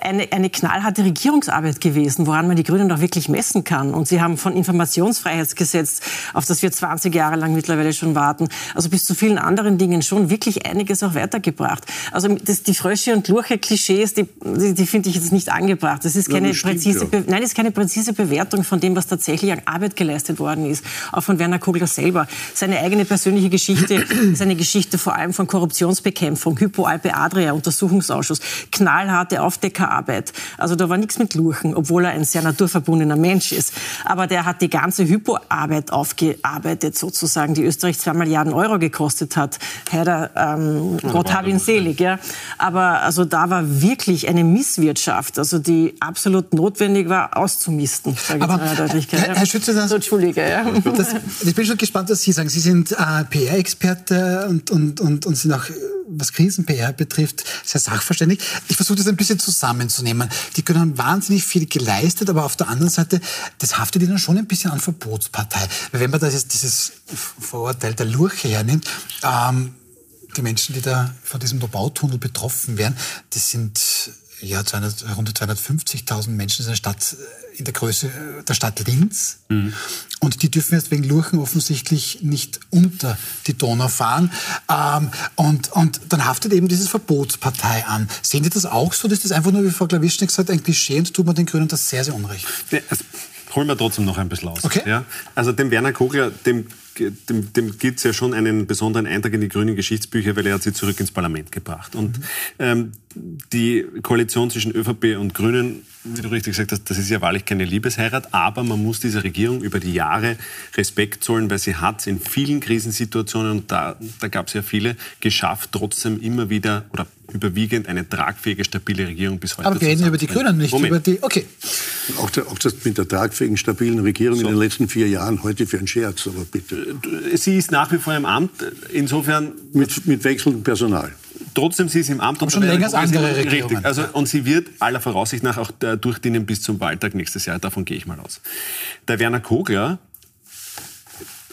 eine, eine knallharte Regierungsarbeit gewesen, woran man die Grünen doch wirklich messen kann. Und sie haben von Informationsfreiheitsgesetz, auf das wir 20 Jahre lang mittlerweile schon warten, also bis zu vielen anderen Dingen schon wirklich einiges auch weitergebracht. Also das, die Frösche und Lurche-Klischees, die, die, die finde ich jetzt nicht angebracht. Das ist keine ja, das präzise, ja. nein, das ist keine präzise Bewertung von dem, was tatsächlich an Arbeit geleistet worden ist. Auch von Werner Kogler selber. Seine eigene persönliche Geschichte ist eine Geschichte vor allem von Korruptionsbekämpfung, Hypo Alpe Adria, Untersuchungsausschuss, knallharte Aufdeckung Bäckerarbeit. Also da war nichts mit Lurchen, obwohl er ein sehr naturverbundener Mensch ist. Aber der hat die ganze Hypo-Arbeit aufgearbeitet, sozusagen, die Österreich zwei Milliarden Euro gekostet hat. Heider, ähm, Gott hab ihn selig. Ja. Aber also da war wirklich eine Misswirtschaft, also die absolut notwendig war, auszumisten. Aber, Herr, Herr Schütze, das, so, Entschuldige. Ja. Das, ich bin schon gespannt, was Sie sagen. Sie sind äh, PR-Experte und, und, und, und sind auch was Krisen-PR betrifft, sehr sachverständig. Ich versuche das ein bisschen zusammenzunehmen. Die Grünen haben wahnsinnig viel geleistet, aber auf der anderen Seite, das haftet ihnen schon ein bisschen an Verbotspartei. Weil wenn man das jetzt, dieses Vorurteil der Lurche hernimmt, ähm, die Menschen, die da von diesem Bautunnel betroffen wären, das sind ja, 200, rund 250.000 Menschen in der Stadt, in der Größe der Stadt Linz. Mhm. Und die dürfen jetzt wegen Lurchen offensichtlich nicht unter die Donau fahren. Ähm, und, und dann haftet eben dieses Verbotspartei an. Sehen Sie das auch so? Dass das einfach nur, wie Frau Klawischnik gesagt ein Klischee und tut man den Grünen das sehr, sehr unrecht? Ja, also, holen wir trotzdem noch ein bisschen aus. Okay. Ja? Also dem Werner Kogler, dem dem, dem gibt es ja schon einen besonderen Eintrag in die grünen Geschichtsbücher, weil er hat sie zurück ins Parlament gebracht. Und ähm, die Koalition zwischen ÖVP und Grünen, wie du richtig gesagt hast, das ist ja wahrlich keine Liebesheirat, aber man muss dieser Regierung über die Jahre Respekt zollen, weil sie hat in vielen Krisensituationen, und da, da gab es ja viele, geschafft, trotzdem immer wieder oder überwiegend eine tragfähige, stabile Regierung bis heute. Aber wir reden über die Grünen, nicht Moment. über die. Okay. Auch, der, auch, das mit der tragfähigen, stabilen Regierung so. in den letzten vier Jahren heute für einen Scherz, aber bitte. Sie ist nach wie vor im Amt, insofern. Mit, mit wechselndem Personal. Trotzdem, sie ist im Amt. Und schon länger als andere Regierungen. Richtig. Also, und sie wird aller Voraussicht nach auch durchdienen bis zum Wahltag nächstes Jahr. Davon gehe ich mal aus. Der Werner Kogler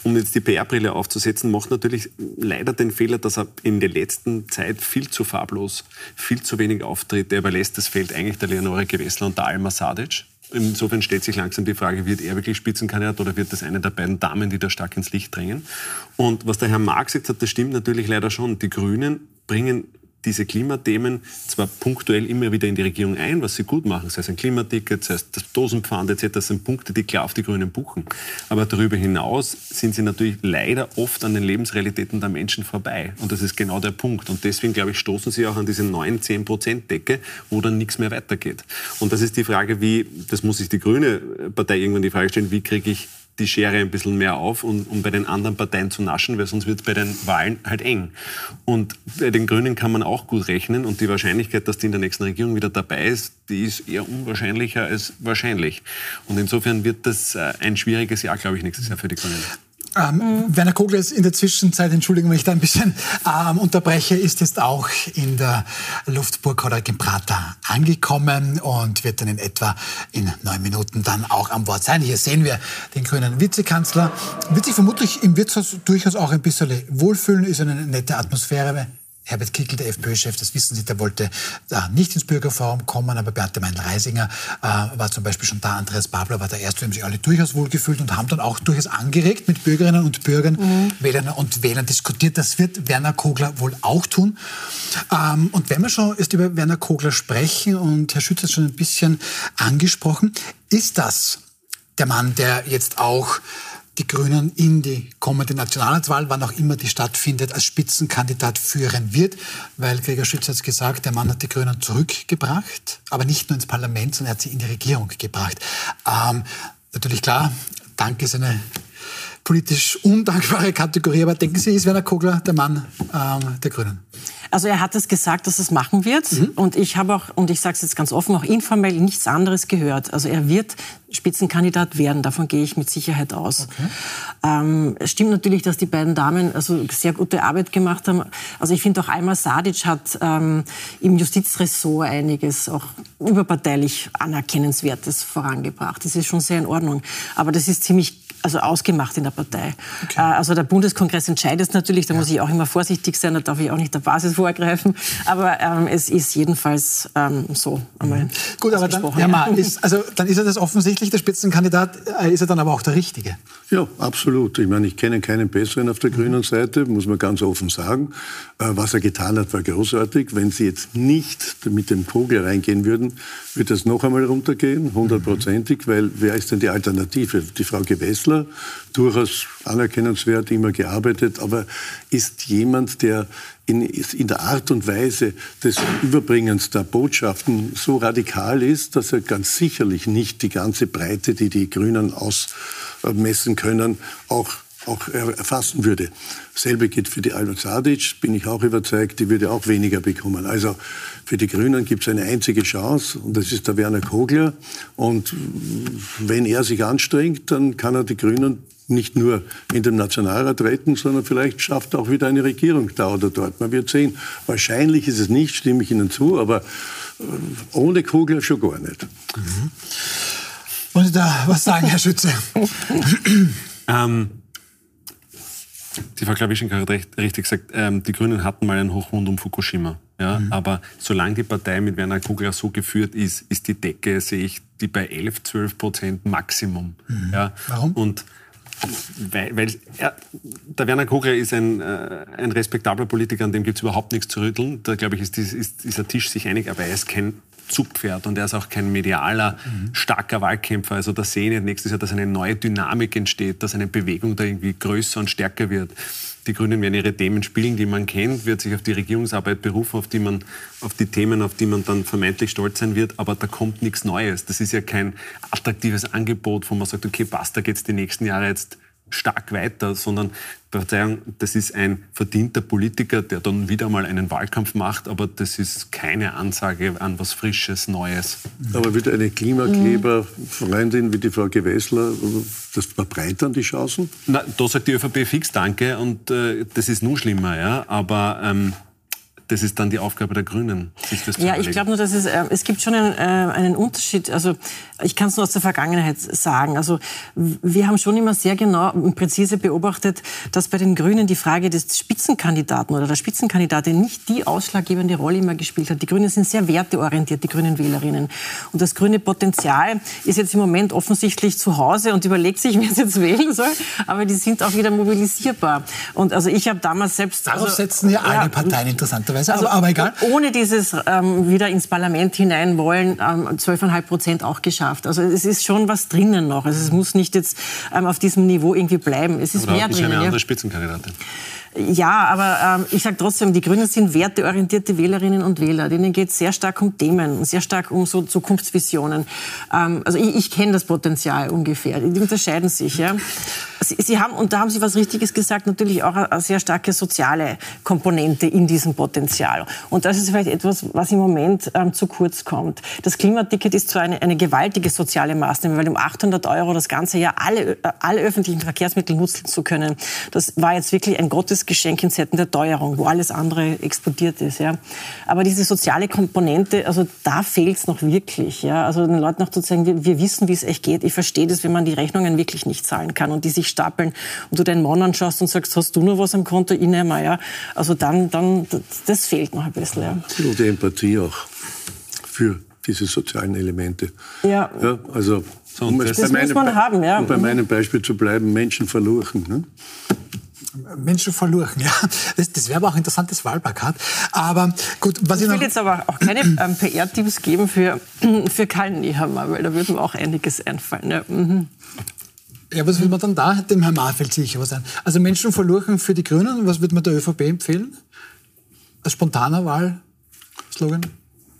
um jetzt die PR-Brille aufzusetzen, macht natürlich leider den Fehler, dass er in der letzten Zeit viel zu farblos, viel zu wenig auftritt. Er überlässt das Feld eigentlich der Leonore Gewessler und der Alma Sadic. Insofern stellt sich langsam die Frage, wird er wirklich Spitzenkandidat oder wird das eine der beiden Damen, die da stark ins Licht drängen? Und was der Herr Marx gesagt hat, das stimmt natürlich leider schon. Die Grünen bringen diese Klimathemen zwar punktuell immer wieder in die Regierung ein, was sie gut machen, sei es ein Klimaticket, sei es das Dosenpfand etc., das sind Punkte, die klar auf die Grünen buchen. Aber darüber hinaus sind sie natürlich leider oft an den Lebensrealitäten der Menschen vorbei. Und das ist genau der Punkt. Und deswegen, glaube ich, stoßen sie auch an diese 9, 10 Prozent Decke, wo dann nichts mehr weitergeht. Und das ist die Frage, wie, das muss sich die Grüne Partei irgendwann die Frage stellen, wie kriege ich die Schere ein bisschen mehr auf, um, um bei den anderen Parteien zu naschen, weil sonst wird es bei den Wahlen halt eng. Und bei den Grünen kann man auch gut rechnen und die Wahrscheinlichkeit, dass die in der nächsten Regierung wieder dabei ist, die ist eher unwahrscheinlicher als wahrscheinlich. Und insofern wird das äh, ein schwieriges Jahr, glaube ich, nächstes Jahr für die Grünen. Ähm, mhm. Werner Kogler ist in der Zwischenzeit, Entschuldigung, wenn ich da ein bisschen ähm, unterbreche, ist jetzt auch in der Luftburg oder Gibraltar angekommen und wird dann in etwa in neun Minuten dann auch am Wort sein. Hier sehen wir den grünen Vizekanzler. Wird sich vermutlich im Wirtshaus durchaus auch ein bisschen wohlfühlen, ist eine nette Atmosphäre. Herbert Kickel, der FPÖ-Chef, das wissen Sie, der wollte da nicht ins Bürgerforum kommen, aber Beate Meindl-Reisinger äh, war zum Beispiel schon da, Andreas Babler war der Erste, haben sich alle durchaus wohlgefühlt und haben dann auch durchaus angeregt mit Bürgerinnen und Bürgern, mhm. Wählerinnen und Wählern diskutiert. Das wird Werner Kogler wohl auch tun. Ähm, und wenn wir schon erst über Werner Kogler sprechen und Herr Schütz hat schon ein bisschen angesprochen, ist das der Mann, der jetzt auch die Grünen in die kommende Nationalratswahl, wann auch immer die stattfindet, als Spitzenkandidat führen wird, weil Gregor Schütz hat gesagt, der Mann hat die Grünen zurückgebracht, aber nicht nur ins Parlament, sondern er hat sie in die Regierung gebracht. Ähm, natürlich klar, Dank ist eine politisch undankbare Kategorie, aber denken Sie, ist Werner Kogler der Mann ähm, der Grünen? Also er hat es gesagt, dass es machen wird. Mhm. Und ich habe auch, und ich sage es jetzt ganz offen, auch informell nichts anderes gehört. Also er wird Spitzenkandidat werden. Davon gehe ich mit Sicherheit aus. Okay. Ähm, es stimmt natürlich, dass die beiden Damen also sehr gute Arbeit gemacht haben. Also ich finde auch Alma Sadic hat ähm, im Justizressort einiges auch überparteilich anerkennenswertes vorangebracht. Das ist schon sehr in Ordnung. Aber das ist ziemlich also ausgemacht in der Partei. Okay. Äh, also der Bundeskongress entscheidet natürlich, da ja. muss ich auch immer vorsichtig sein, da darf ich auch nicht der Basis vorgreifen. Aber ähm, es ist jedenfalls ähm, so einmal. Gut, aber dann, Ma, ist, also, dann ist er das offensichtlich der Spitzenkandidat, äh, ist er dann aber auch der Richtige? Ja, absolut. Ich meine, ich kenne keinen besseren auf der mhm. grünen Seite, muss man ganz offen sagen. Äh, was er getan hat, war großartig. Wenn Sie jetzt nicht mit dem Vogel reingehen würden, wird das noch einmal runtergehen, hundertprozentig, weil wer ist denn die Alternative? Die Frau Gewessler, durchaus anerkennenswert, immer gearbeitet, aber ist jemand, der in, in, der Art und Weise des Überbringens der Botschaften so radikal ist, dass er ganz sicherlich nicht die ganze Breite, die die Grünen ausmessen können, auch auch erfassen würde. Selbe geht für die Alma Sadic, bin ich auch überzeugt, die würde auch weniger bekommen. Also für die Grünen gibt es eine einzige Chance und das ist der Werner Kogler. Und wenn er sich anstrengt, dann kann er die Grünen nicht nur in den Nationalrat retten, sondern vielleicht schafft er auch wieder eine Regierung da oder dort. Man wird sehen. Wahrscheinlich ist es nicht, stimme ich Ihnen zu, aber äh, ohne Kogler schon gar nicht. Mhm. Wollen Sie da was sagen, Herr Schütze? ähm, die Frau Klawischenko hat recht, richtig gesagt, ähm, die Grünen hatten mal einen Hochhund um Fukushima. Ja? Mhm. Aber solange die Partei mit Werner Kugler so geführt ist, ist die Decke, sehe ich, die bei 11, 12 Prozent Maximum. Mhm. Ja? Warum? Und weil, weil er, der Werner Kugler ist ein, äh, ein respektabler Politiker, an dem gibt es überhaupt nichts zu rütteln. Da, glaube ich, ist, ist dieser Tisch sich einig, aber er ist kein Zugpferd und er ist auch kein medialer, mhm. starker Wahlkämpfer. Also da sehen wir nächstes Jahr, dass eine neue Dynamik entsteht, dass eine Bewegung da irgendwie größer und stärker wird. Die Grünen werden ihre Themen spielen, die man kennt, wird sich auf die Regierungsarbeit berufen, auf die, man, auf die Themen, auf die man dann vermeintlich stolz sein wird, aber da kommt nichts Neues. Das ist ja kein attraktives Angebot, wo man sagt, okay, passt, da geht es die nächsten Jahre jetzt stark weiter, sondern Verzeihung, das ist ein verdienter Politiker, der dann wieder mal einen Wahlkampf macht, aber das ist keine Ansage an was Frisches, Neues. Aber wieder eine Klimakleber-Freundin wie die Frau Gewessler, das verbreitern die Chancen? Na, da sagt die ÖVP fix Danke und äh, das ist nun schlimmer, ja. Aber ähm, das ist dann die Aufgabe der Grünen, sich das zu Ja, ich glaube nur, dass es, äh, es gibt schon einen, äh, einen Unterschied. Also ich kann es nur aus der Vergangenheit sagen. Also wir haben schon immer sehr genau und präzise beobachtet, dass bei den Grünen die Frage des Spitzenkandidaten oder der Spitzenkandidatin nicht die ausschlaggebende Rolle immer gespielt hat. Die Grünen sind sehr werteorientiert, die grünen Wählerinnen. Und das grüne Potenzial ist jetzt im Moment offensichtlich zu Hause und überlegt sich, [laughs] wer es jetzt wählen soll. Aber die sind auch wieder mobilisierbar. Und also ich habe damals selbst... Darauf also, setzen ja alle Parteien interessanterweise, also, aber, aber egal. Ohne dieses ähm, wieder ins Parlament hinein wollen, ähm, 12,5 Prozent auch geschafft. Also es ist schon was drinnen noch. Also es muss nicht jetzt ähm, auf diesem Niveau irgendwie bleiben. Es ist aber mehr drinnen. Eine andere Spitzenkandidatin. Ja, aber ähm, ich sage trotzdem, die Grünen sind werteorientierte Wählerinnen und Wähler. Denen geht es sehr stark um Themen, sehr stark um so Zukunftsvisionen. Ähm, also ich, ich kenne das Potenzial ungefähr. Die unterscheiden sich. Ja. [laughs] Sie, Sie, haben, und da haben Sie was Richtiges gesagt, natürlich auch eine, eine sehr starke soziale Komponente in diesem Potenzial. Und das ist vielleicht etwas, was im Moment ähm, zu kurz kommt. Das Klimaticket ist zwar eine, eine gewaltige soziale Maßnahme, weil um 800 Euro das ganze Jahr alle, alle öffentlichen Verkehrsmittel nutzen zu können, das war jetzt wirklich ein Gottes Geschenk in Zeiten der Teuerung, wo alles andere explodiert ist. Ja. Aber diese soziale Komponente, also da fehlt es noch wirklich. Ja. Also den Leuten auch zu sagen, wir, wir wissen, wie es echt geht. Ich verstehe das, wenn man die Rechnungen wirklich nicht zahlen kann und die sich stapeln und du deinen Mann anschaust und sagst, hast du nur was am Konto? Ich nehme, ja. Also dann, dann, das fehlt noch ein bisschen. Ja. Und die Empathie auch für diese sozialen Elemente. Ja. ja also, um das, das muss man haben, ja. Um bei meinem Beispiel zu bleiben, Menschen verloren. Ne? Menschen verloren. [laughs] Ja, das, das wäre aber auch ein interessantes Wahlplakat. Aber gut, was ich, ich will jetzt aber auch keine ähm, PR-Tipps geben für, [clears throat] für Karl Nehammer, weil da würde mir auch einiges einfallen. Ja. Mhm. Ja, was will man dann da dem Herrn Marfeld sicher sein? Also Menschen verloren für die Grünen, was würde man der ÖVP empfehlen? Als spontaner Wahlslogan?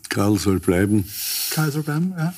Karl soll bleiben. Karl soll bleiben, ja.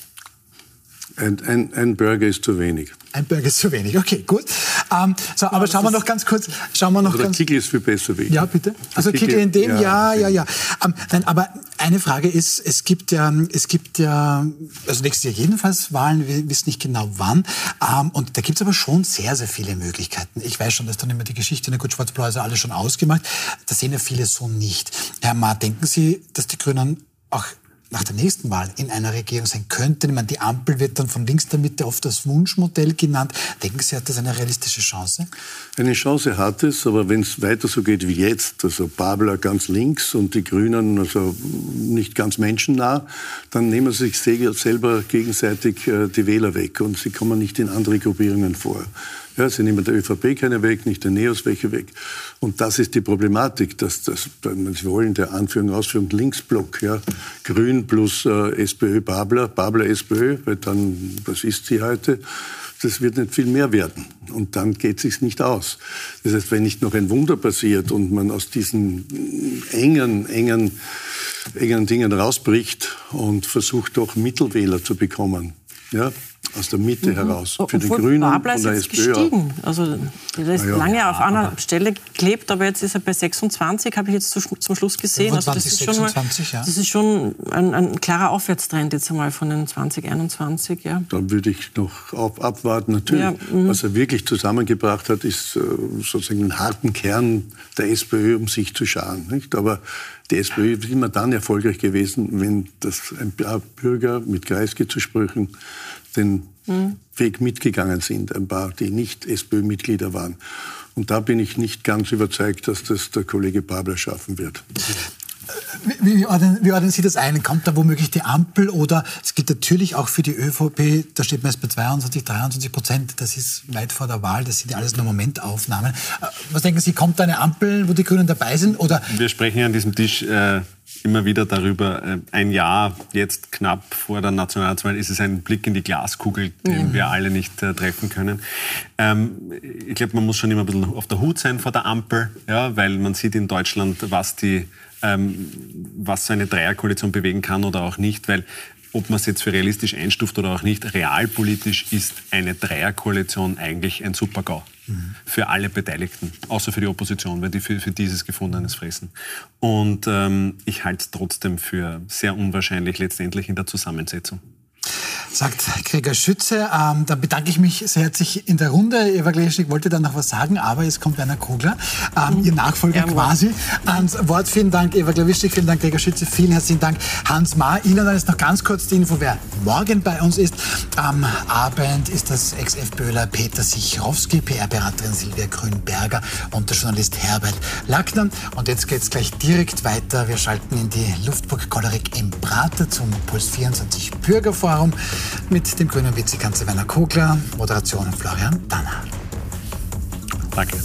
Ein, ein, ein Burger ist zu wenig. Ein Burger ist zu wenig, okay, gut. Ähm, so, aber schauen wir noch ganz kurz. Schauen wir noch aber ganz, der Kickl ist viel besser wie ich. Ja, bitte. Also Kickl in dem, ja, ja, ja. ja. Ähm, nein, aber eine Frage ist, es gibt ja, es gibt ja, also nächstes Jahr jedenfalls Wahlen, wir wissen nicht genau wann. Ähm, und da gibt es aber schon sehr, sehr viele Möglichkeiten. Ich weiß schon, dass dann immer die Geschichte, na gut, Schwarz-Blau ist ja alles schon ausgemacht. Das sehen ja viele so nicht. Herr Ma, denken Sie, dass die Grünen auch nach der nächsten Wahl in einer Regierung sein könnte. Ich meine, die Ampel wird dann von links der Mitte oft das Wunschmodell genannt. Denken Sie, hat das eine realistische Chance? Eine Chance hat es, aber wenn es weiter so geht wie jetzt, also Babler ganz links und die Grünen also nicht ganz menschennah, dann nehmen sie sich selber gegenseitig äh, die Wähler weg und sie kommen nicht in andere Gruppierungen vor. Ja, sie nehmen der ÖVP keine weg, nicht der NEOS welche weg. Und das ist die Problematik, dass das, wenn Sie wollen, der Anführung, Ausführung Linksblock, ja, Grün plus äh, SPÖ Babler, Babler SPÖ, weil dann, was ist sie heute? Das wird nicht viel mehr werden. Und dann geht es sich nicht aus. Das heißt, wenn nicht noch ein Wunder passiert und man aus diesen engen, engen, engen Dingen rausbricht und versucht doch Mittelwähler zu bekommen, ja, aus der Mitte mhm. heraus. Für die Grünen Babler und der ist SPÖ gestiegen. Also der ist ja, lange auf einer Stelle gelebt, aber jetzt ist er bei 26, habe ich jetzt zum Schluss gesehen. 25, also das ist 26, schon, mal, das ist schon ein, ein, klarer Aufwärtstrend jetzt einmal von den 2021. Ja. Da würde ich noch auf, abwarten. Natürlich, ja, mhm. was er wirklich zusammengebracht hat, ist äh, sozusagen einen harten Kern der SPÖ, um sich zu scharen. Nicht? Aber die SPÖ ist immer dann erfolgreich gewesen, wenn das ein Bürger mit Kreisky zu sprechen den mhm. Weg mitgegangen sind, ein paar, die nicht SPÖ-Mitglieder waren. Und da bin ich nicht ganz überzeugt, dass das der Kollege Babler schaffen wird. Wie, wie, ordnen, wie ordnen Sie das ein? Kommt da womöglich die Ampel oder es gibt natürlich auch für die ÖVP, da steht man jetzt bei 22, 23 Prozent, das ist weit vor der Wahl, das sind ja alles nur Momentaufnahmen. Äh, was denken Sie, kommt da eine Ampel, wo die Grünen dabei sind? Oder? Wir sprechen ja an diesem Tisch äh, immer wieder darüber, äh, ein Jahr jetzt knapp vor der Nationalratswahl ist es ein Blick in die Glaskugel, den mhm. wir alle nicht äh, treffen können. Ähm, ich glaube, man muss schon immer ein bisschen auf der Hut sein vor der Ampel, ja, weil man sieht in Deutschland, was die ähm, was so eine Dreierkoalition bewegen kann oder auch nicht, weil ob man es jetzt für realistisch einstuft oder auch nicht, realpolitisch ist eine Dreierkoalition eigentlich ein Super-GAU für alle Beteiligten, außer für die Opposition, weil die für, für dieses Gefundenes fressen. Und ähm, ich halte es trotzdem für sehr unwahrscheinlich letztendlich in der Zusammensetzung. Sagt Gregor Schütze. Ähm, dann bedanke ich mich sehr herzlich in der Runde. Eva Gleschig wollte dann noch was sagen, aber jetzt kommt Werner Kogler, ähm, Ihr Nachfolger ja, quasi, ans Wort. Vielen Dank, Eva Glawischig, vielen Dank, Gregor Schütze, vielen herzlichen Dank, Hans Ma. Ihnen dann jetzt noch ganz kurz die Info, wer morgen bei uns ist. Am Abend ist das Ex-FPÖler Peter Sichrowski, PR-Beraterin Silvia Grünberger und der Journalist Herbert Lackner. Und jetzt geht es gleich direkt weiter. Wir schalten in die Luftburg-Kollerik im Prater zum Puls 24 Bürgerforum mit dem grünen Vizekanzler Werner Kogler, Moderation Florian Danner. Danke.